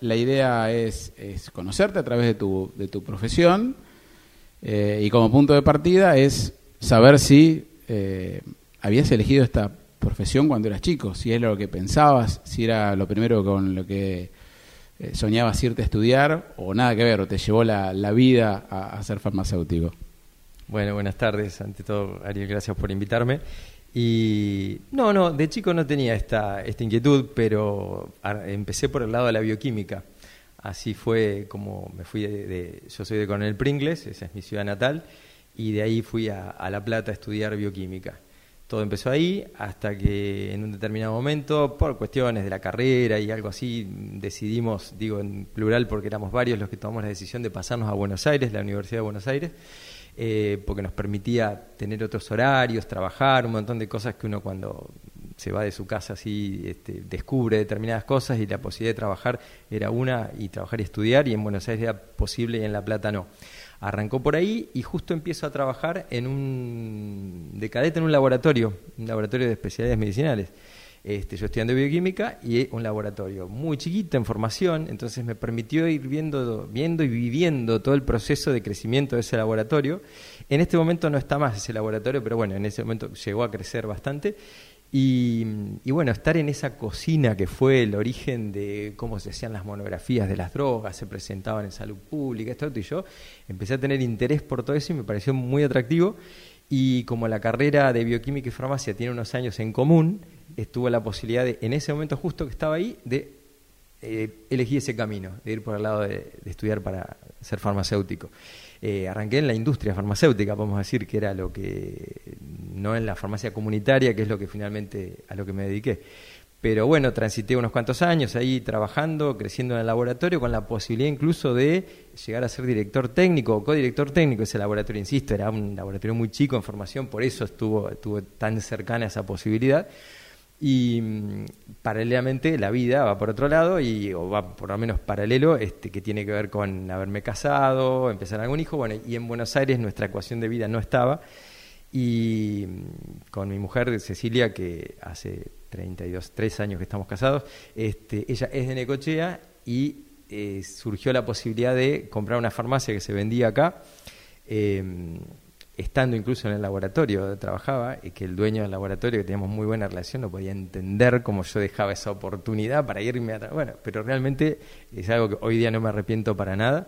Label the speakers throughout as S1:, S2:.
S1: la idea es, conocerte a través de tu, de tu profesión eh, y como punto de partida es saber si eh, habías elegido esta profesión cuando eras chico, si es lo que pensabas, si era lo primero con lo que eh, soñabas irte a estudiar o nada que ver, o te llevó la, la vida a, a, ser farmacéutico.
S2: Bueno, buenas tardes. Ante todo, Ariel, gracias por invitarme. Y no, no, de chico no tenía esta, esta inquietud, pero empecé por el lado de la bioquímica. Así fue como me fui de, yo soy de Coronel Pringles, esa es mi ciudad natal, y de ahí fui a, La Plata a estudiar bioquímica. Todo empezó ahí hasta que en un determinado momento, por cuestiones de la carrera y algo así, decidimos, digo en plural porque éramos varios los que tomamos la decisión de pasarnos a Buenos Aires, la Universidad de Buenos Aires, eh, porque nos permitía tener otros horarios, trabajar, un montón de cosas que uno cuando se va de su casa así este, descubre determinadas cosas y la posibilidad de trabajar era una y trabajar y estudiar y en Buenos Aires era posible y en La Plata no. Arrancó por ahí y justo empiezo a trabajar en un de cadete en un laboratorio, un laboratorio de especialidades medicinales. Este, yo estudiando bioquímica y un laboratorio muy chiquito en formación, entonces me permitió ir viendo, viendo y viviendo todo el proceso de crecimiento de ese laboratorio. En este momento no está más ese laboratorio, pero bueno, en ese momento llegó a crecer bastante. Y, bueno, estar en esa cocina que fue el origen de cómo se hacían las monografías de las drogas, se presentaban en salud pública, esto, y yo empecé a tener interés por todo eso y me pareció muy atractivo. Y como la carrera de bioquímica y farmacia tiene unos años en común, estuvo la posibilidad de, en ese momento justo que estaba ahí, de eh, elegir ese camino, de ir por el lado de, estudiar para ser farmacéutico. Eh, arranqué en la industria farmacéutica, podemos decir que era lo que, no en la farmacia comunitaria, que es lo que finalmente a lo que me dediqué. Pero bueno, transité unos cuantos años ahí trabajando, creciendo en el laboratorio, con la posibilidad incluso de llegar a ser director técnico o codirector técnico. Ese laboratorio, insisto, era un laboratorio muy chico en formación, por eso estuvo, estuvo tan cercana a esa posibilidad. Y mm, paralelamente la vida va por otro lado, y, o va por lo menos paralelo, este, que tiene que ver con haberme casado, empezar algún hijo. Bueno, y en Buenos Aires nuestra ecuación de vida no estaba. Y mm, con mi mujer Cecilia, que hace 32, 3 años que estamos casados, este, ella es de Necochea y eh, surgió la posibilidad de comprar una farmacia que se vendía acá. Eh, estando incluso en el laboratorio donde trabajaba, y que el dueño del laboratorio, que teníamos muy buena relación, no podía entender cómo yo dejaba esa oportunidad para irme a... Bueno, pero realmente es algo que hoy día no me arrepiento para nada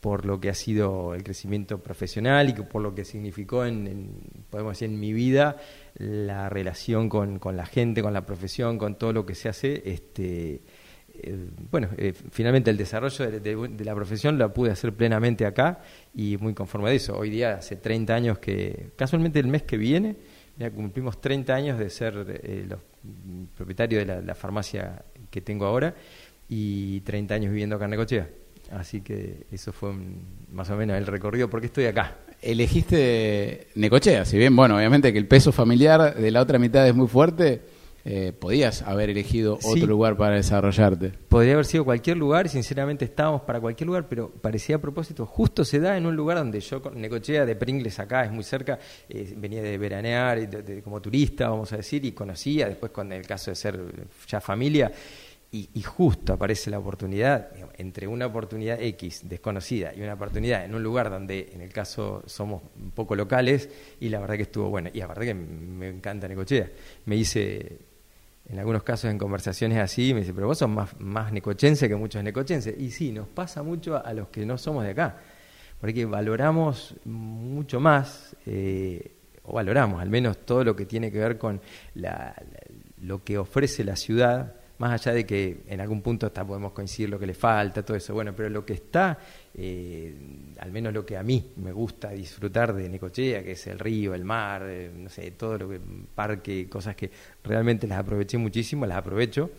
S2: por lo que ha sido el crecimiento profesional y por lo que significó en, podemos decir en mi vida la relación con, con, la gente, con la profesión, con todo lo que se hace, este bueno, eh, finalmente el desarrollo de, la profesión la pude hacer plenamente acá y muy conforme de eso. Hoy día hace 30 años que, casualmente el mes que viene, ya cumplimos 30 años de ser eh, los propietarios de la, farmacia que tengo ahora y 30 años viviendo acá en Necochea. Así que eso fue más o menos el recorrido, porque estoy acá.
S1: Elegiste Necochea, si bien, bueno, obviamente que el peso familiar de la otra mitad es muy fuerte, eh, podías haber elegido otro lugar para desarrollarte.
S2: Podría haber sido cualquier lugar y sinceramente estábamos para cualquier lugar, pero parecía a propósito, justo se da en un lugar donde yo, Necochea de Pringles acá, es muy cerca, eh, venía de veranear como turista, vamos a decir, y conocía, después con el caso de ser ya familia, y, y, justo aparece la oportunidad, entre una oportunidad X desconocida y una oportunidad en un lugar donde en el caso somos un poco locales, y la verdad que estuvo bueno, y la verdad que me encanta Necochea. Me hice en algunos casos en conversaciones así, me dice, pero vos sos más, más necochense que muchos necochenses. Y sí, nos pasa mucho a, los que no somos de acá, porque valoramos mucho más, eh, o valoramos al menos todo lo que tiene que ver con lo que ofrece la ciudad, más allá de que en algún punto hasta podemos coincidir lo que le falta, todo eso, bueno, pero lo que está, eh, al menos lo que a mí me gusta disfrutar de Necochea, que es el río, el mar, eh, no sé, todo lo que, parque, cosas que realmente las aproveché muchísimo, las aprovecho.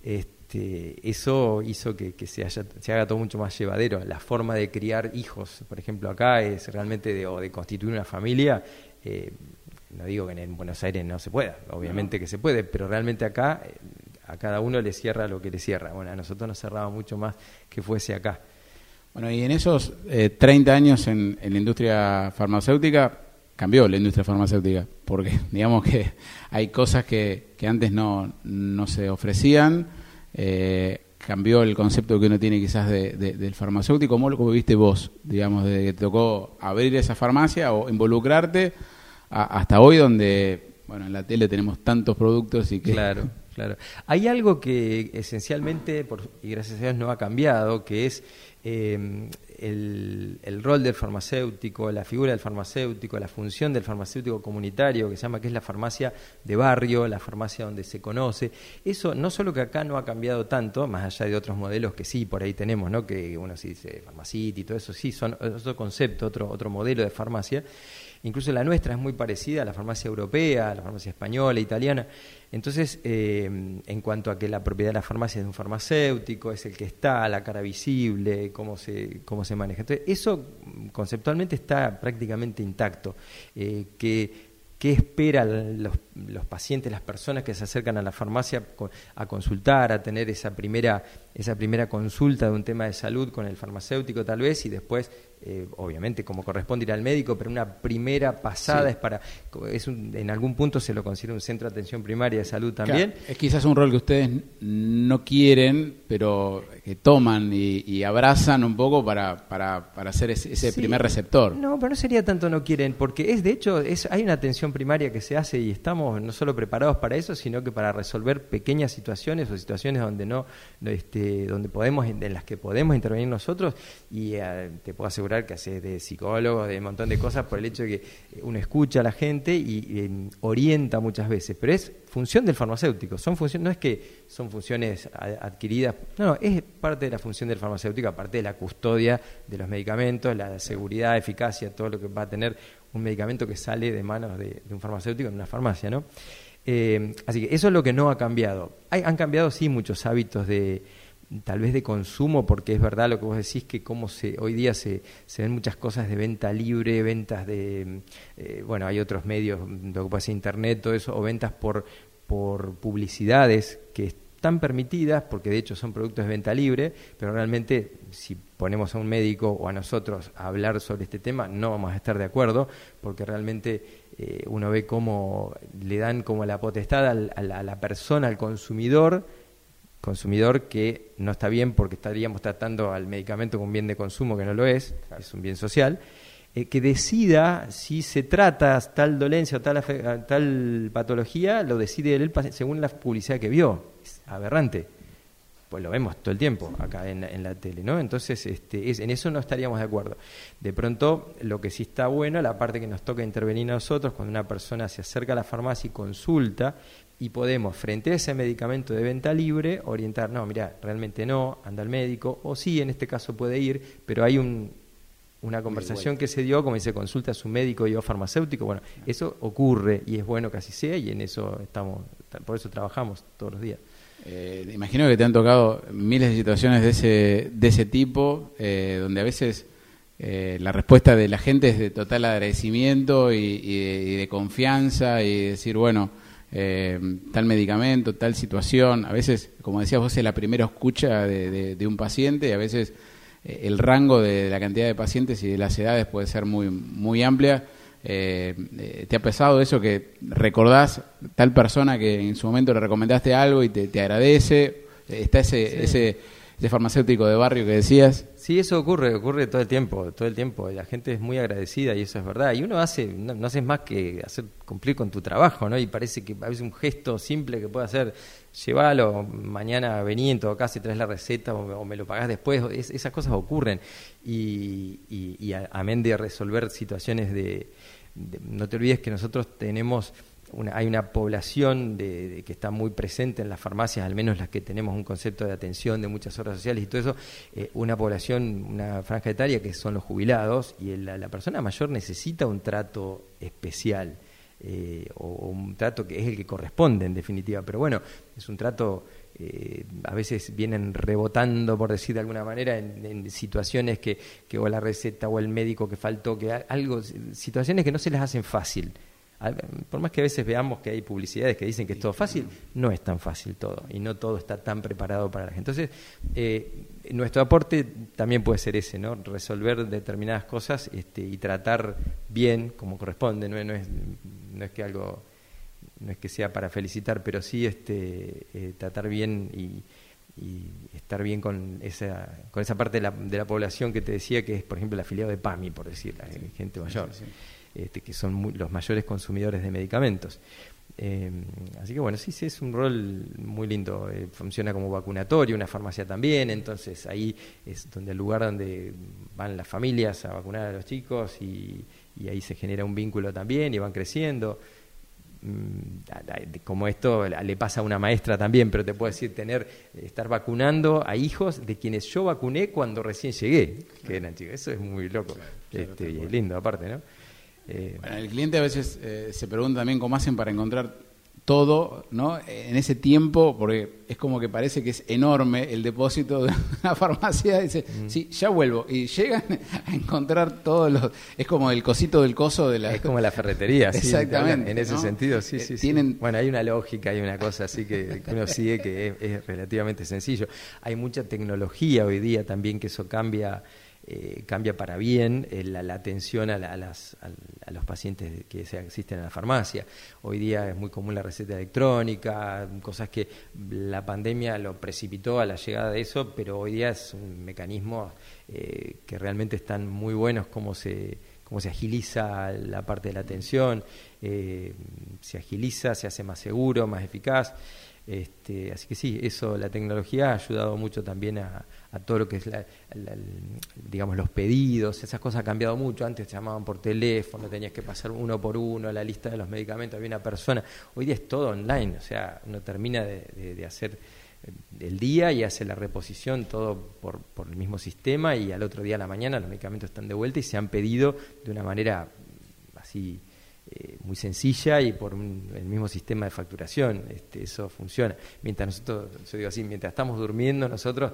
S2: Este, eso hizo que, se, haya, se haga todo mucho más llevadero. La forma de criar hijos, por ejemplo, acá es realmente de, o de constituir una familia. Eh, no digo que en Buenos Aires no se pueda, obviamente que se puede, pero realmente acá a cada uno le cierra lo que le cierra. Bueno, a nosotros nos cerraba mucho más que fuese acá.
S1: Bueno, y en esos 30 eh, años en, la industria farmacéutica, cambió la industria farmacéutica, porque digamos que hay cosas que, que antes no, no se ofrecían, eh, cambió el concepto que uno tiene quizás de, del farmacéutico. ¿Cómo lo viste vos, digamos, de que te tocó abrir esa farmacia o involucrarte hasta hoy donde, bueno, en la tele tenemos tantos productos y que...
S2: Claro, claro. Hay algo que esencialmente, por, y gracias a Dios, no ha cambiado, que es eh, el, el, rol del farmacéutico, la figura del farmacéutico, la función del farmacéutico comunitario, que se llama que es la farmacia de barrio, la farmacia donde se conoce. Eso no solo que acá no ha cambiado tanto, más allá de otros modelos que sí por ahí tenemos, ¿no? que uno sí dice farmacity y todo eso, sí, son otro concepto, otro, otro modelo de farmacia. Incluso la nuestra es muy parecida a la farmacia europea, a la farmacia española, italiana. Entonces, eh, en cuanto a que la propiedad de la farmacia es de un farmacéutico, es el que está, la cara visible, cómo se, cómo se maneja. Entonces, eso conceptualmente está prácticamente intacto. Eh, qué esperan los, los, pacientes, las personas que se acercan a la farmacia a consultar, a tener esa primera, esa primera consulta de un tema de salud con el farmacéutico tal vez y después eh, obviamente como corresponde ir al médico, pero una primera pasada es para, es en algún punto se lo considera un centro de atención primaria de salud también.
S1: es quizás un rol que ustedes no quieren, pero que toman y, abrazan un poco para, para, para hacer ese, primer receptor.
S2: No, pero no sería tanto no quieren, porque es de hecho, es, hay una atención primaria que se hace y estamos no solo preparados para eso, sino que para resolver pequeñas situaciones o situaciones donde no, este, donde podemos, en las que podemos intervenir nosotros y eh, te puedo asegurar que hace de psicólogo, de un montón de cosas, por el hecho de que uno escucha a la gente y, em, orienta muchas veces, pero es función del farmacéutico, son funciones, no es que son funciones adquiridas, no, no, es parte de la función del farmacéutico, aparte de la custodia de los medicamentos, la seguridad, eficacia, todo lo que va a tener un medicamento que sale de manos de, un farmacéutico en una farmacia, ¿no? Eh, así que eso es lo que no ha cambiado. Han cambiado sí muchos hábitos de tal vez de consumo, porque es verdad lo que vos decís, que como se, hoy día se, se ven muchas cosas de venta libre, ventas de, eh, bueno, hay otros medios, que pasa internet, todo eso, o ventas por, por publicidades que están permitidas, porque de hecho son productos de venta libre, pero realmente si ponemos a un médico o a nosotros a hablar sobre este tema, no vamos a estar de acuerdo, porque realmente eh, uno ve cómo le dan como la potestad a la persona, al consumidor, consumidor que no está bien porque estaríamos tratando al medicamento como un bien de consumo que no lo es, es un bien social, eh, que decida si se trata tal dolencia o tal, tal patología, lo decide él según la publicidad que vio. Es aberrante. Pues lo vemos todo el tiempo acá en, en la tele, ¿no? Entonces, este, es, en eso no estaríamos de acuerdo. De pronto, lo que sí está bueno, la parte que nos toca intervenir a nosotros, cuando una persona se acerca a la farmacia y consulta, y podemos, frente a ese medicamento de venta libre, orientar, no, mira, realmente no, anda al médico, o sí, en este caso puede ir, pero hay un, una conversación que se dio, como dice, consulta a su médico y o farmacéutico, bueno, eso ocurre y es bueno que así sea y en eso estamos, por eso trabajamos todos los días.
S1: Eh, imagino que te han tocado miles de situaciones de ese, de ese tipo, eh, donde a veces eh, la respuesta de la gente es de total agradecimiento y, y de confianza y decir, bueno, eh, tal medicamento, tal situación. A veces, como decías vos, es la primera escucha de, un paciente y a veces el rango de la cantidad de pacientes y de las edades puede ser muy, muy amplia. Eh, ¿Te ha pesado eso que recordás tal persona que en su momento le recomendaste algo y te, agradece? Está ese, ese de farmacéutico de barrio que decías.
S2: Sí, eso ocurre, ocurre todo el tiempo, todo el tiempo. La gente es muy agradecida y eso es verdad. Y uno hace, no, haces más que hacer cumplir con tu trabajo, ¿no? Y parece que a un gesto simple que puede hacer, llévalo, mañana vení en todo caso y traes la receta o, me lo pagás después. esas cosas ocurren. Y, y, amén de resolver situaciones de, No te olvides que nosotros tenemos hay una población de, que está muy presente en las farmacias, al menos las que tenemos un concepto de atención de muchas horas sociales y todo eso, eh, una población, una franja etaria que son los jubilados y la, persona mayor necesita un trato especial. Eh, o, un trato que es el que corresponde en definitiva, pero bueno, es un trato eh, a veces vienen rebotando, por decir de alguna manera, en, situaciones que, que, o la receta o el médico que faltó, que algo, situaciones que no se les hacen fácil por más que a veces veamos que hay publicidades que dicen que es todo fácil, no es tan fácil todo y no todo está tan preparado para la gente. Entonces, eh, nuestro aporte también puede ser ese, ¿no? Resolver determinadas cosas este, y tratar bien como corresponde, no, es, no es que algo no es que sea para felicitar, pero sí este, eh, tratar bien y, estar bien con esa, con esa parte de la, de la, población que te decía que es, por ejemplo, el afiliado de PAMI, por decir, la gente mayor, este, que son los mayores consumidores de medicamentos. Eh, así que bueno, sí, sí, es un rol muy lindo. Eh, funciona como vacunatorio, una farmacia también, entonces ahí es donde el lugar donde van las familias a vacunar a los chicos y, ahí se genera un vínculo también y van creciendo. Mm, como esto le pasa a una maestra también, pero te puedo decir, tener, estar vacunando a hijos de quienes yo vacuné cuando recién llegué, que eran chicos. Eso es muy loco este, y lindo aparte, ¿no?
S1: Eh, bueno, el cliente a veces eh, se pregunta también cómo hacen para encontrar todo, ¿no? En ese tiempo, porque es como que parece que es enorme el depósito de una farmacia, dice, mm. sí, ya vuelvo, y llegan a encontrar todos los, es como el cosito del coso de la...
S2: Es como la ferretería,
S1: sí, Exactamente.
S2: En ese sentido, sí, sí, Tienen... Bueno, hay una lógica, hay una cosa así que, uno sigue que es relativamente sencillo. Hay mucha tecnología hoy día también que eso cambia eh, cambia para bien eh, la, atención a, las, a, los pacientes que se asisten a la farmacia. Hoy día es muy común la receta electrónica, cosas que la pandemia lo precipitó a la llegada de eso, pero hoy día es un mecanismo eh, que realmente están muy buenos cómo se cómo se agiliza la parte de la atención, se agiliza, se hace más seguro, más eficaz. Este, así que sí, eso, la tecnología ha ayudado mucho también a, todo lo que es, digamos, los pedidos, esas cosas han cambiado mucho. Antes te llamaban por teléfono, tenías que pasar uno por uno la lista de los medicamentos, había una persona. Hoy día es todo online, o sea, uno termina de, hacer eh, el día y hace la reposición todo por, por el mismo sistema y al otro día a la mañana los medicamentos están de vuelta y se han pedido de una manera así eh, muy sencilla y por el mismo sistema de facturación. Este, eso funciona. Mientras nosotros, yo digo así, mientras estamos durmiendo nosotros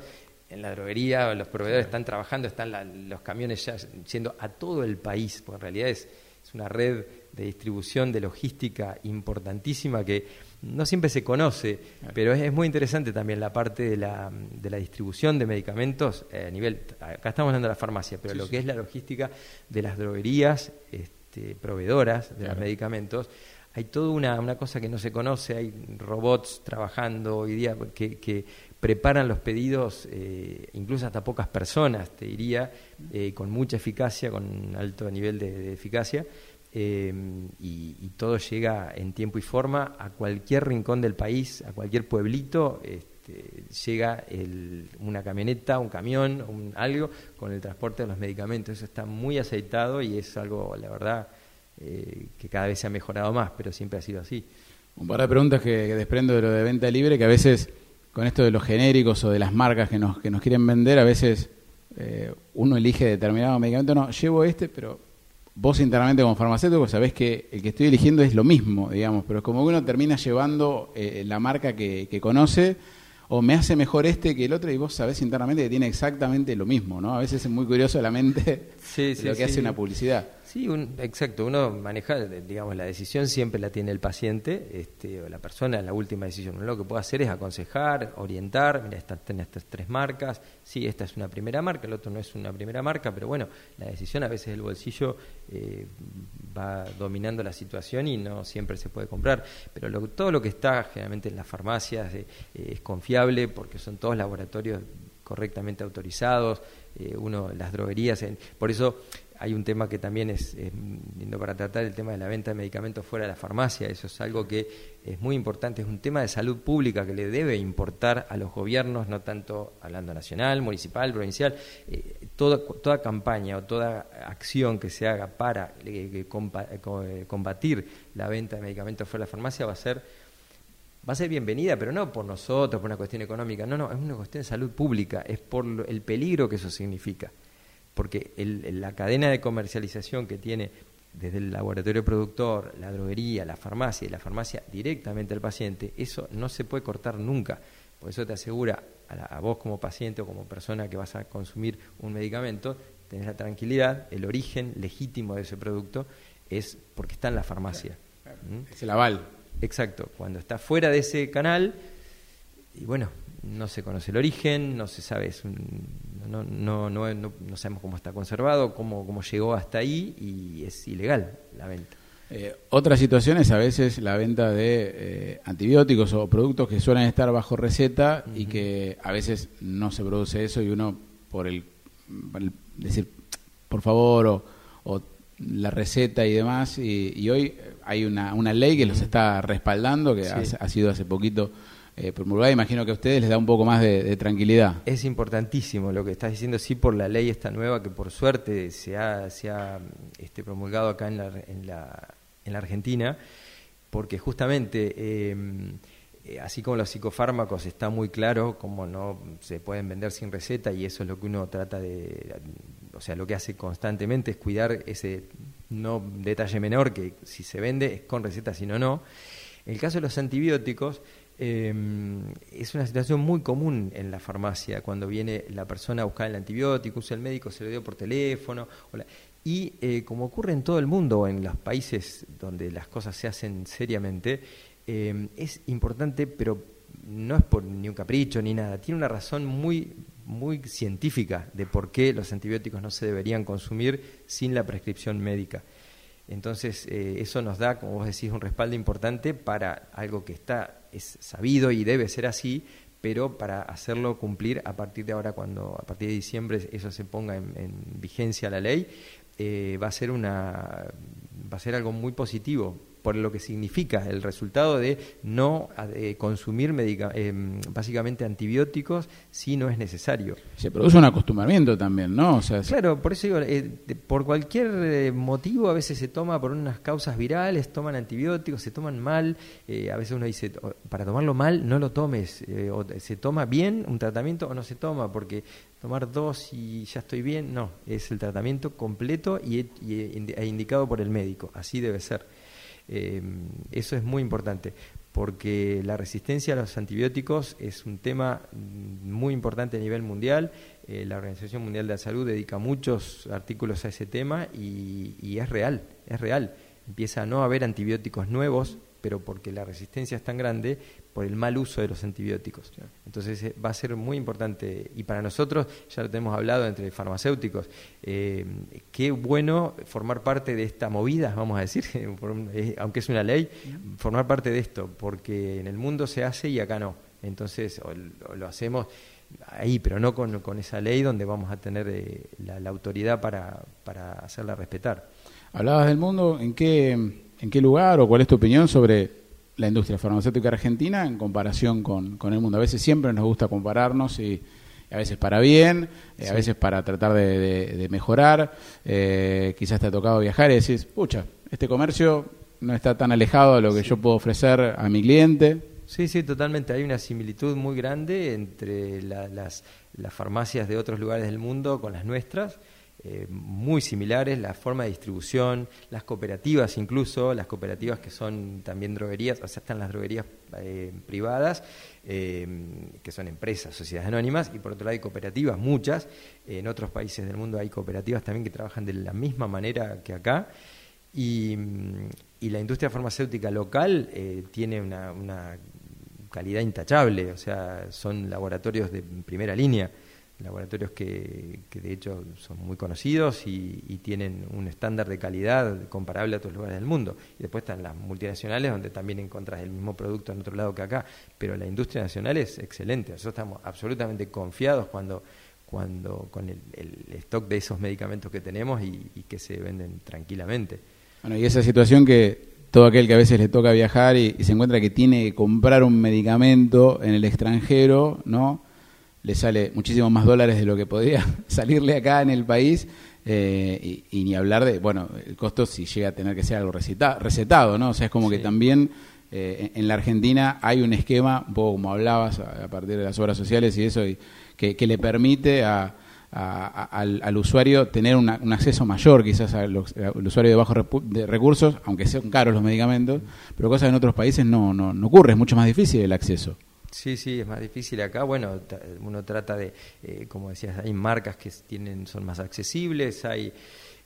S2: en la droguería, los proveedores están trabajando, están los camiones ya yendo a todo el país, porque en realidad es, es una red de distribución, de logística importantísima que no siempre se conoce, pero es, muy interesante también la parte de la, de la distribución de medicamentos eh, a nivel, acá estamos hablando de la farmacia, pero lo que es la logística de las droguerías, este, proveedoras de los medicamentos, hay toda una, una, cosa que no se conoce, hay robots trabajando hoy día que, que preparan los pedidos, eh, incluso hasta pocas personas, te diría, eh, con mucha eficacia, con alto nivel de, eficacia, eh, y, todo llega en tiempo y forma a cualquier rincón del país, a cualquier pueblito. Este, llega una camioneta, un camión, un, algo con el transporte de los medicamentos. Eso está muy aceitado y es algo, la verdad, eh, que cada vez se ha mejorado más, pero siempre ha sido así.
S1: Un par de preguntas que, desprendo de lo de venta libre, que a veces con esto de los genéricos o de las marcas que nos, que nos quieren vender, a veces eh, uno elige determinado medicamento, no, llevo este, pero vos internamente como farmacéutico sabés que el que estoy eligiendo es lo mismo, digamos, pero es como que uno termina llevando eh, la marca que, que conoce o me hace mejor este que el otro y vos sabés internamente que tiene exactamente lo mismo, ¿no? A veces es muy curioso la mente lo que hace una publicidad.
S2: Sí, exacto. Uno maneja, digamos, la decisión siempre la tiene el paciente este, o la persona en la última decisión. Uno lo que puede hacer es aconsejar, orientar. Mira, estas, estas tres marcas. Sí, esta es una primera marca, el otro no es una primera marca, pero bueno, la decisión a veces el bolsillo eh, va dominando la situación y no siempre se puede comprar. Pero todo lo que está generalmente en las farmacias eh, es confiable porque son todos laboratorios correctamente autorizados. Eh, uno, las droguerías, por eso hay un tema que también es, lindo para tratar, el tema de la venta de medicamentos fuera de la farmacia. Eso es algo que es muy importante, es un tema de salud pública que le debe importar a los gobiernos, no tanto hablando nacional, municipal, provincial. Eh, toda, toda campaña o toda acción que se haga para eh, eh, combatir la venta de medicamentos fuera de la farmacia va a ser va a ser bienvenida, pero no por nosotros, por una cuestión económica, no, no, es una cuestión de salud pública, es por el peligro que eso significa porque la cadena de comercialización que tiene desde el laboratorio productor, la droguería, la farmacia y la farmacia directamente al paciente, eso no se puede cortar nunca. Por eso te asegura a, vos como paciente o como persona que vas a consumir un medicamento, tenés la tranquilidad, el origen legítimo de ese producto es porque está en la farmacia.
S1: ¿Mm? Es el aval.
S2: Exacto. Cuando está fuera de ese canal, y bueno, no se conoce el origen, no se sabe, es no, no, no, no, sabemos cómo está conservado, cómo, cómo llegó hasta ahí y es ilegal la venta.
S1: Eh, otra situación es a veces la venta de eh, antibióticos o productos que suelen estar bajo receta y que a veces no se produce eso y uno por el, decir por favor o, la receta y demás. Y, hoy hay una, una, ley que los está respaldando que ha, sido hace poquito eh, promulgada imagino que a ustedes les da un poco más de, tranquilidad
S2: es importantísimo lo que estás diciendo sí por la ley esta nueva que por suerte se ha, se ha este, promulgado acá en la, en la en la Argentina, porque justamente, em, eh, así como los psicofármacos está muy claro cómo no se pueden vender sin receta y eso es lo que uno trata de, o sea, lo que hace constantemente es cuidar ese no detalle menor que si se vende es con receta, si no, no. En el caso de los antibióticos, em, es una situación muy común en la farmacia, cuando viene la persona a buscar el antibiótico, usa el médico, se lo dio por teléfono, y eh, como ocurre en todo el mundo, en los países donde las cosas se hacen seriamente, eh, es importante, pero no es por ni un capricho ni nada, tiene una razón muy, muy científica de por qué los antibióticos no se deberían consumir sin la prescripción médica. Entonces, eh, eso nos da, como vos decís, un respaldo importante para algo que está, es sabido y debe ser así, pero para hacerlo cumplir a partir de ahora, cuando a partir de diciembre eso se ponga en vigencia la ley, eh, va a ser una va a ser algo muy positivo por lo que significa el resultado de no eh, consumir eh, básicamente antibióticos si no es necesario.
S1: Se produce un acostumbramiento también, ¿no?
S2: O sea, claro, por eso digo, eh, por cualquier motivo a veces se toma por unas causas virales, toman antibióticos, se toman mal, a veces uno dice, para tomarlo mal no lo tomes, o se toma bien un tratamiento o no se toma, porque tomar dos y ya estoy bien, no, es el tratamiento completo y, y, e indicado por el médico, así debe ser. Eh, eso es muy importante porque la resistencia a los antibióticos es un tema muy importante a nivel mundial. Eh, la Organización Mundial de la Salud dedica muchos artículos a ese tema y, y es real, es real. Empieza a no haber antibióticos nuevos pero porque la resistencia es tan grande por el mal uso de los antibióticos. Entonces eh, va a ser muy importante, y para nosotros, ya lo tenemos hablado entre farmacéuticos, eh, qué bueno formar parte de esta movida, vamos a decir, eh, aunque es una ley, formar parte de esto, porque en el mundo se hace y acá no. Entonces lo hacemos ahí, pero no con, con, esa ley donde vamos a tener la, la, autoridad para, para hacerla respetar.
S1: Hablabas del mundo, ¿en qué ¿En qué lugar o cuál es tu opinión sobre la industria farmacéutica argentina en comparación con, el mundo? A veces siempre nos gusta compararnos y, a veces para bien, eh, a veces para tratar de, mejorar. Eh, quizás te ha tocado viajar y decís, pucha, este comercio no está tan alejado de lo que yo puedo ofrecer a mi cliente.
S2: Sí, sí, totalmente. Hay una similitud muy grande entre las, las farmacias de otros lugares del mundo con las nuestras. Eh, muy similares, la forma de distribución, las cooperativas incluso, las cooperativas que son también droguerías, o sea, están las droguerías eh, privadas, eh, que son empresas, sociedades anónimas, y por otro lado hay cooperativas, muchas, en otros países del mundo hay cooperativas también que trabajan de la misma manera que acá, y, la industria farmacéutica local tiene una, una calidad intachable, o sea, son laboratorios de primera línea laboratorios que, que, de hecho son muy conocidos y, tienen un estándar de calidad comparable a otros lugares del mundo. Y después están las multinacionales donde también encuentras el mismo producto en otro lado que acá, pero la industria nacional es excelente. Nosotros estamos absolutamente confiados cuando, cuando con el, stock de esos medicamentos que tenemos y, que se venden tranquilamente.
S1: Bueno, y esa situación que todo aquel que a veces le toca viajar y, y se encuentra que tiene que comprar un medicamento en el extranjero, ¿no? Le sale muchísimo más dólares de lo que podría salirle acá en el país. Eh, y, ni hablar de, bueno, el costo si llega a tener que ser algo recetado, ¿no? O sea, es como que también eh, en la Argentina hay un esquema, un poco como hablabas, a, partir de las obras sociales y eso, y que, le permite a, al, usuario tener un acceso mayor quizás al, usuario de bajos recursos, aunque sean caros los medicamentos, pero cosas en otros países no, no, no ocurre, es mucho más difícil el acceso.
S2: Sí, sí, es más difícil acá. Bueno, uno trata de, eh, como decías, hay marcas que tienen son más accesibles, hay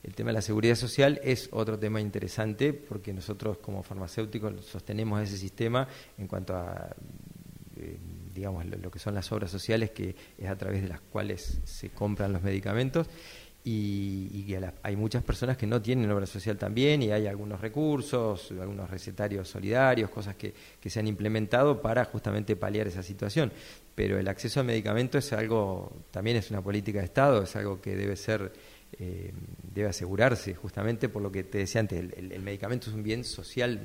S2: el tema de la seguridad social es otro tema interesante porque nosotros como farmacéuticos sostenemos ese sistema en cuanto a eh, digamos lo, que son las obras sociales que es a través de las cuales se compran los medicamentos y, hay muchas personas que no tienen obra social también y hay algunos recursos, algunos recetarios solidarios, cosas que, que se han implementado para justamente paliar esa situación. Pero el acceso a medicamentos es algo, también es una política de Estado, es algo que debe ser eh, debe asegurarse, justamente por lo que te decía antes, el, medicamento es un bien social,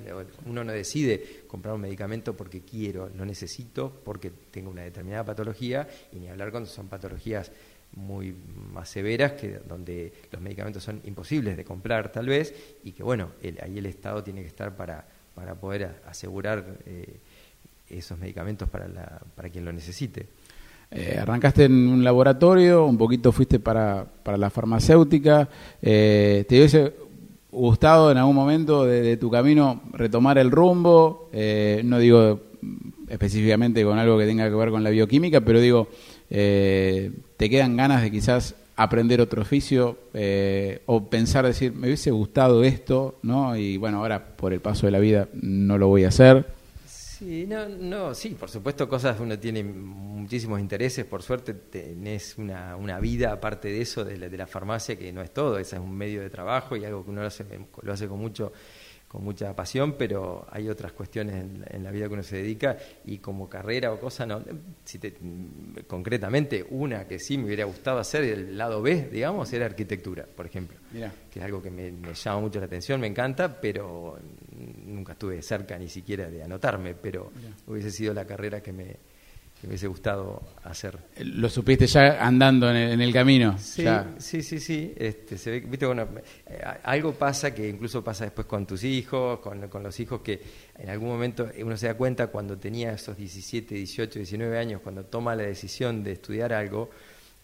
S2: uno no decide comprar un medicamento porque quiero, lo necesito porque tengo una determinada patología, y ni hablar cuando son patologías muy más severas, que donde los medicamentos son imposibles de comprar tal vez, y que bueno, ahí el Estado tiene que estar para, para poder asegurar eh, esos medicamentos para, la, para quien lo necesite.
S1: Eh, arrancaste en un laboratorio, un poquito fuiste para, para la farmacéutica. Eh, ¿Te hubiese gustado en algún momento de, tu camino retomar el rumbo? No digo específicamente con algo que tenga que ver con la bioquímica, pero digo, ¿te quedan ganas de quizás aprender otro oficio o pensar, decir, me hubiese gustado esto, ¿no? Y bueno, ahora por el paso de la vida no lo voy a hacer.
S2: Sí, no, no, sí, por supuesto, cosas uno tiene muchísimos intereses, por suerte tenés una, una vida aparte de eso, de la, de la farmacia, que no es todo, ese es un medio de trabajo y algo que uno lo hace, lo hace con mucho con mucha pasión, pero hay otras cuestiones en, la vida que uno se dedica y como carrera o cosa, no. Si te, concretamente, una que sí me hubiera gustado hacer, el lado B, digamos, era arquitectura, por ejemplo, que es algo que me, llama mucho la atención, me encanta, pero nunca estuve cerca ni siquiera de anotarme, pero hubiese sido la carrera que me, me hubiese gustado hacer.
S1: ¿Lo supiste ya andando en el, camino?
S2: Sí, sí, sí, sí. Este, se ve, viste, bueno, algo pasa que incluso pasa después con tus hijos, con, con, los hijos que en algún momento uno se da cuenta cuando tenía esos 17, 18, 19 años, cuando toma la decisión de estudiar algo,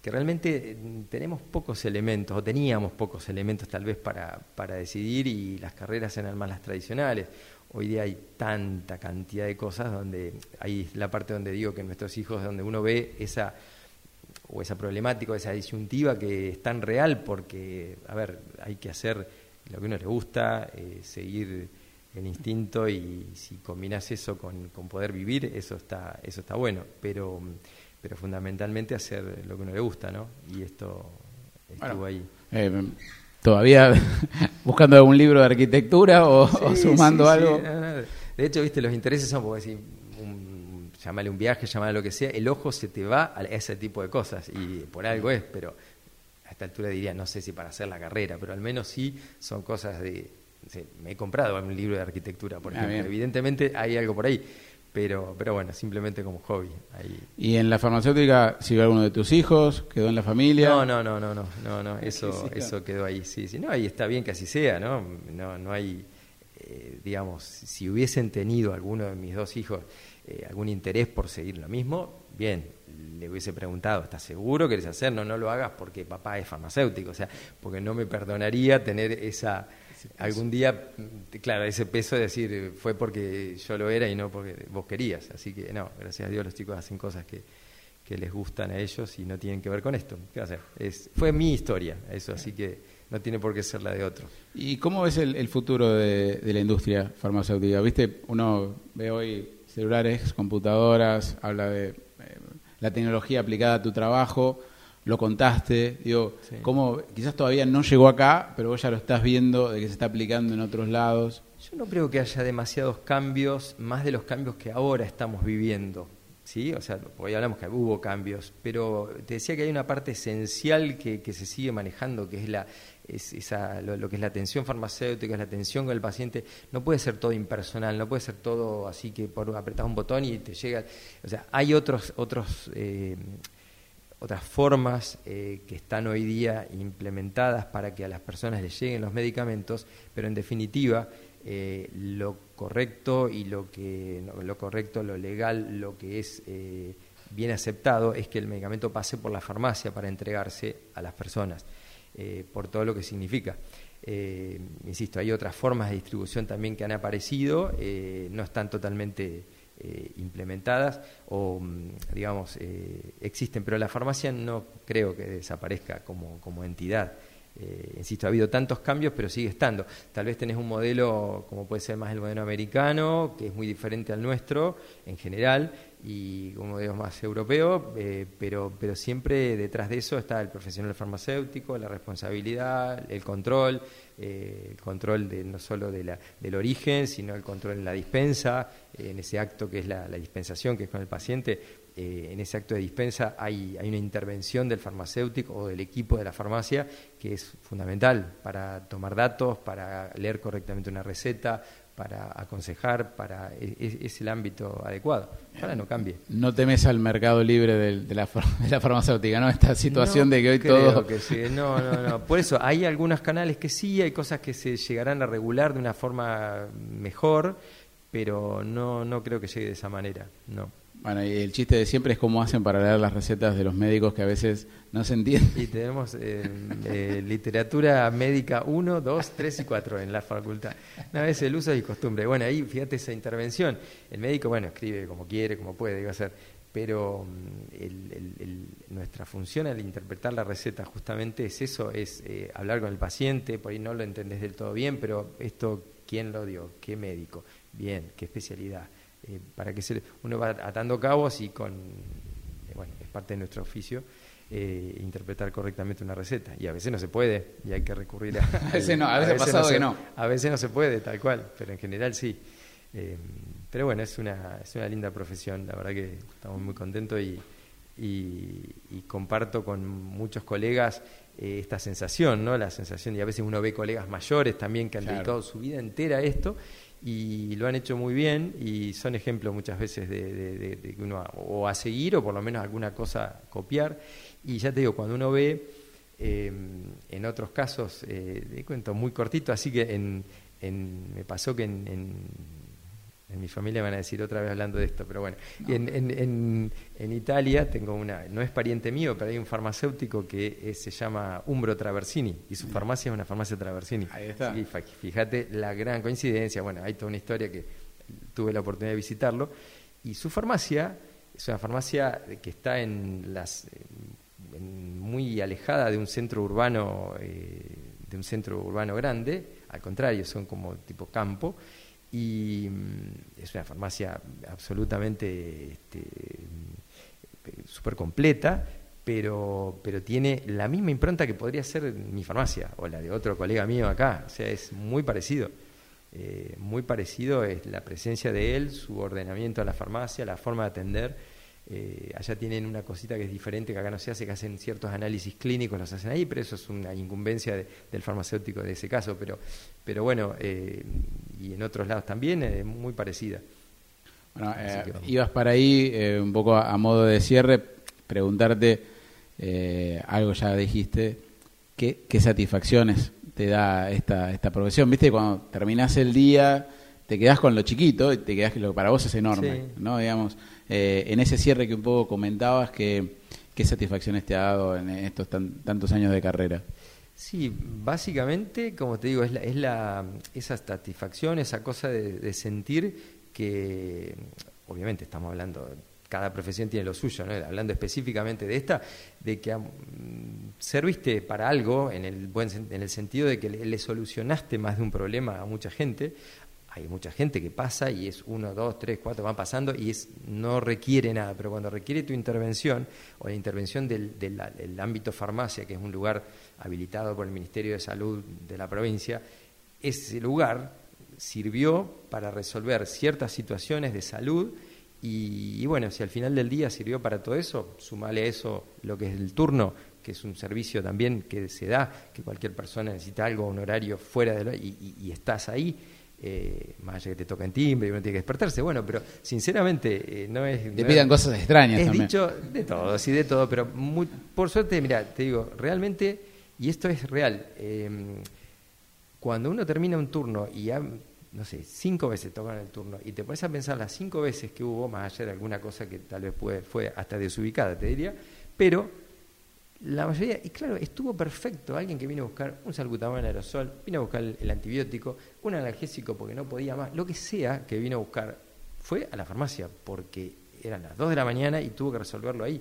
S2: que realmente tenemos pocos elementos, o teníamos pocos elementos tal vez para, para decidir y las carreras eran más las tradicionales hoy día hay tanta cantidad de cosas donde hay la parte donde digo que nuestros hijos, donde uno ve esa o esa problemática, esa disyuntiva que es tan real porque, a ver, hay que hacer lo que a uno le gusta, eh, seguir el instinto y si combinas eso con, con, poder vivir, eso está, eso está bueno, pero, pero fundamentalmente hacer lo que a uno le gusta, ¿no? Y esto estuvo ahí.
S1: Eh, todavía buscando algún libro de arquitectura o, sumando algo.
S2: De hecho, viste, los intereses son, porque decir, un, llamale un viaje, llamale lo que sea, el ojo se te va a ese tipo de cosas y por algo es, pero a esta altura diría, no sé si para hacer la carrera, pero al menos sí son cosas de... me he comprado un libro de arquitectura, por ah. Evidentemente hay algo por ahí pero, pero bueno, simplemente como hobby. Ahí.
S1: ¿Y en la farmacéutica siguió alguno de tus hijos? ¿Quedó en la familia?
S2: No, no, no, no, no, no, no eso, eso quedó ahí, sí, sí, no, y está bien que así sea, ¿no? No, no hay, eh, digamos, si hubiesen tenido alguno de mis dos hijos eh, algún interés por seguir lo mismo, bien, le hubiese preguntado, ¿estás seguro que querés hacer? No, no lo hagas porque papá es farmacéutico, o sea, porque no me perdonaría tener esa algún día, claro, ese peso de decir fue porque yo lo era y no porque vos querías. Así que no, gracias a Dios los chicos hacen cosas que, que les gustan a ellos y no tienen que ver con esto. ¿Qué hacer? Es, fue mi historia, eso, así que no tiene por qué ser la de otro.
S1: ¿Y cómo ves el, futuro de, la industria farmacéutica? Viste, uno ve hoy celulares, computadoras, habla de eh, la tecnología aplicada a tu trabajo lo contaste, digo, cómo quizás todavía no llegó acá, pero vos ya lo estás viendo de que se está aplicando en otros lados.
S2: Yo no creo que haya demasiados cambios, más de los cambios que ahora estamos viviendo. ¿sí? O sea, hoy hablamos que hubo cambios, pero te decía que hay una parte esencial que, que se sigue manejando, que es la es esa, lo, que es la atención farmacéutica, es la atención con el paciente. No puede ser todo impersonal, no puede ser todo así que por apretar un botón y te llega. O sea, hay otros otros eh, otras formas eh, que están hoy día implementadas para que a las personas les lleguen los medicamentos, pero en definitiva eh, lo correcto y lo que lo correcto, lo legal, lo que es eh, bien aceptado es que el medicamento pase por la farmacia para entregarse a las personas, por todo lo que significa. insisto, hay otras formas de distribución también que han aparecido, no están totalmente eh, implementadas o, mm, digamos, eh, existen, pero la farmacia no creo que desaparezca como, como entidad. eh, insisto, ha habido tantos cambios, pero sigue estando. Tal vez tenés un modelo como puede ser más el modelo americano, que es muy diferente al nuestro en general, y un modelo más europeo, eh, pero, pero siempre detrás de eso está el profesional farmacéutico, la responsabilidad, el control, eh, el control de, no solo de la, del origen, sino el control en la dispensa, en ese acto que es la, la dispensación, que es con el paciente, eh, en ese acto de dispensa hay, hay, una intervención del farmacéutico o del equipo de la farmacia que es fundamental para tomar datos, para leer correctamente una receta, para aconsejar, para e, e, es, el ámbito adecuado. Ahora no cambie.
S1: No temes al mercado libre de, la, de la farmacéutica, ¿no? Esta situación de que hoy todo...
S2: Que sí. No, no, no. Por eso hay algunos canales que sí, hay cosas que se llegarán a regular de una forma mejor, pero no, no creo que llegue de esa manera, no.
S1: Bueno, y el chiste de siempre es cómo hacen para leer las recetas de los médicos que a veces no se entienden.
S2: Y tenemos eh, eh, literatura médica 1, 2, 3 y 4 en la facultad. Una vez el uso y costumbre. Bueno, ahí fíjate esa intervención. El médico, bueno, escribe como quiere, como puede, digo hacer. Pero mm, nuestra función al interpretar la receta justamente es eso, es eh, hablar con el paciente, por ahí no lo entendés del todo bien, pero esto, ¿quién lo dio? ¿Qué médico? Bien, ¿qué especialidad? Eh, para que se, uno va atando cabos y con, eh, bueno, es parte de nuestro oficio, eh, interpretar correctamente una receta. Y a veces no se puede y hay que recurrir a...
S1: a veces no, a veces, ha pasado que no.
S2: A veces no se puede, tal cual, pero en general sí. pero bueno, es una, es una linda profesión, la verdad que estamos muy contentos y, y, comparto con muchos colegas esta sensación, ¿no? La sensación, y a veces uno ve colegas mayores también que han dedicado su vida entera a esto y lo han hecho muy bien y son ejemplos muchas veces de, de, uno o a seguir o por lo menos alguna cosa copiar. Y ya te digo, cuando uno ve eh, en otros casos, eh, de cuento muy cortito, así que en, en, me pasó que en en mi familia van a decir otra vez hablando de esto, pero bueno. En, en, en, Italia tengo una, no es pariente mío, pero hay un farmacéutico que se llama Umbro Traversini y su farmacia es una farmacia Traversini.
S1: Ahí está.
S2: fíjate la gran coincidencia. Bueno, hay toda una historia que tuve la oportunidad de visitarlo. Y su farmacia es una farmacia que está en las muy alejada de un centro urbano, eh, de un centro urbano grande. Al contrario, son como tipo campo y mm, es una farmacia absolutamente este, súper completa, pero, pero tiene la misma impronta que podría ser mi farmacia o la de otro colega mío acá, o sea, es muy parecido. Eh, muy parecido es la presencia de él, su ordenamiento a la farmacia, la forma de atender eh, allá tienen una cosita que es diferente, que acá no se hace, que hacen ciertos análisis clínicos, los hacen ahí, pero eso es una incumbencia del farmacéutico de ese caso. Pero, pero bueno, eh, y en otros lados también es muy parecida.
S1: Bueno, eh, ibas para ahí, un poco a, modo de cierre, preguntarte, algo ya dijiste, ¿qué, ¿qué satisfacciones te da esta, esta profesión? ¿Viste? Cuando terminas el día, te quedas con lo chiquito y te quedas que lo que para vos es enorme, ¿no? Digamos eh, en ese cierre que un poco comentabas, ¿qué, qué satisfacciones te ha dado en estos tantos años de carrera?
S2: Sí, básicamente, como te digo, es, la, es la, esa satisfacción, esa cosa de, sentir que, obviamente estamos hablando, cada profesión tiene lo suyo, ¿no? hablando específicamente de esta, de que serviste para algo en el, buen, en el sentido de que le, solucionaste más de un problema a mucha gente, hay mucha gente que pasa y es uno, dos, tres, cuatro, van pasando y es, no requiere nada, pero cuando requiere tu intervención o la intervención del, del, ámbito farmacia, que es un lugar habilitado por el Ministerio de Salud de la provincia, ese lugar sirvió para resolver ciertas situaciones de salud y, bueno, si al final del día sirvió para todo eso, sumale a eso lo que es el turno, que es un servicio también que se da, que cualquier persona necesita algo, un horario fuera de lo, y, y estás ahí eh, más allá que te toca en timbre y uno tiene que despertarse, bueno, pero sinceramente eh, no es...
S1: Te pidan cosas extrañas
S2: es dicho de todo, sí, de todo, pero por suerte, mira, te digo, realmente, y esto es real, em, cuando uno termina un turno y ya, no sé, cinco veces tocan el turno y te pones a pensar las cinco veces que hubo, más allá de alguna cosa que tal vez fue, fue hasta desubicada, te diría, pero la mayoría, y claro, estuvo perfecto. Alguien que vino a buscar un salbutamol en aerosol, vino a buscar el, antibiótico, un analgésico porque no podía más, lo que sea que vino a buscar, fue a la farmacia porque eran las 2 de la mañana y tuvo que resolverlo ahí.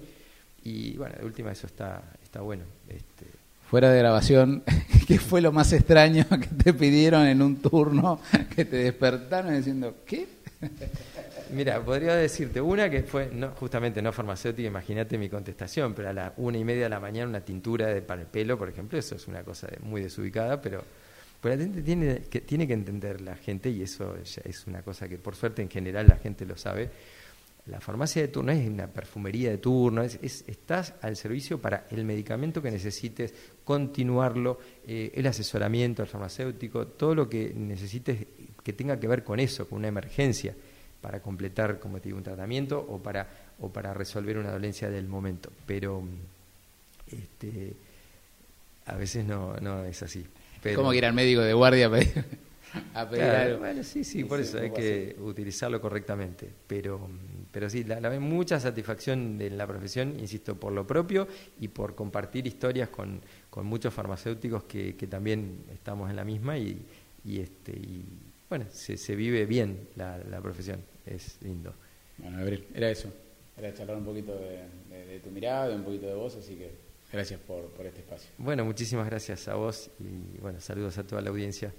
S2: Y bueno, de última eso está, está bueno. Este,
S1: fuera de grabación, ¿qué fue lo más extraño que te pidieron en un turno que te despertaron diciendo, ¿qué?
S2: Mira, podría decirte una que fue no, justamente no farmacéutica, imagínate mi contestación, pero a la una y media de la mañana una tintura de, para el pelo, por ejemplo, eso es una cosa muy desubicada, pero, la gente tiene que, tiene que entender la gente y eso es una cosa que por suerte en general la gente lo sabe. La farmacia de turno es una perfumería de turno, es, estás al servicio para el medicamento que necesites, continuarlo, eh, el asesoramiento al farmacéutico, todo lo que necesites que tenga que ver con eso, con una emergencia para completar, como te digo, un tratamiento o para, o para resolver una dolencia del momento. Pero este, a veces no, no es así. Pero,
S1: ¿Cómo que ir al médico de guardia a pedir,
S2: algo? Bueno, sí, sí, por eso hay que utilizarlo correctamente. Pero, pero sí, la, la mucha satisfacción de la profesión, insisto, por lo propio y por compartir historias con, con muchos farmacéuticos que, que también estamos en la misma y, y, este, y bueno, se, se vive bien la, la, profesión, es lindo.
S1: Bueno, Abril, era eso, era charlar un poquito de, de, tu mirada, un poquito de vos, así que gracias por, por este espacio.
S2: Bueno, muchísimas gracias a vos y bueno, saludos a toda la audiencia.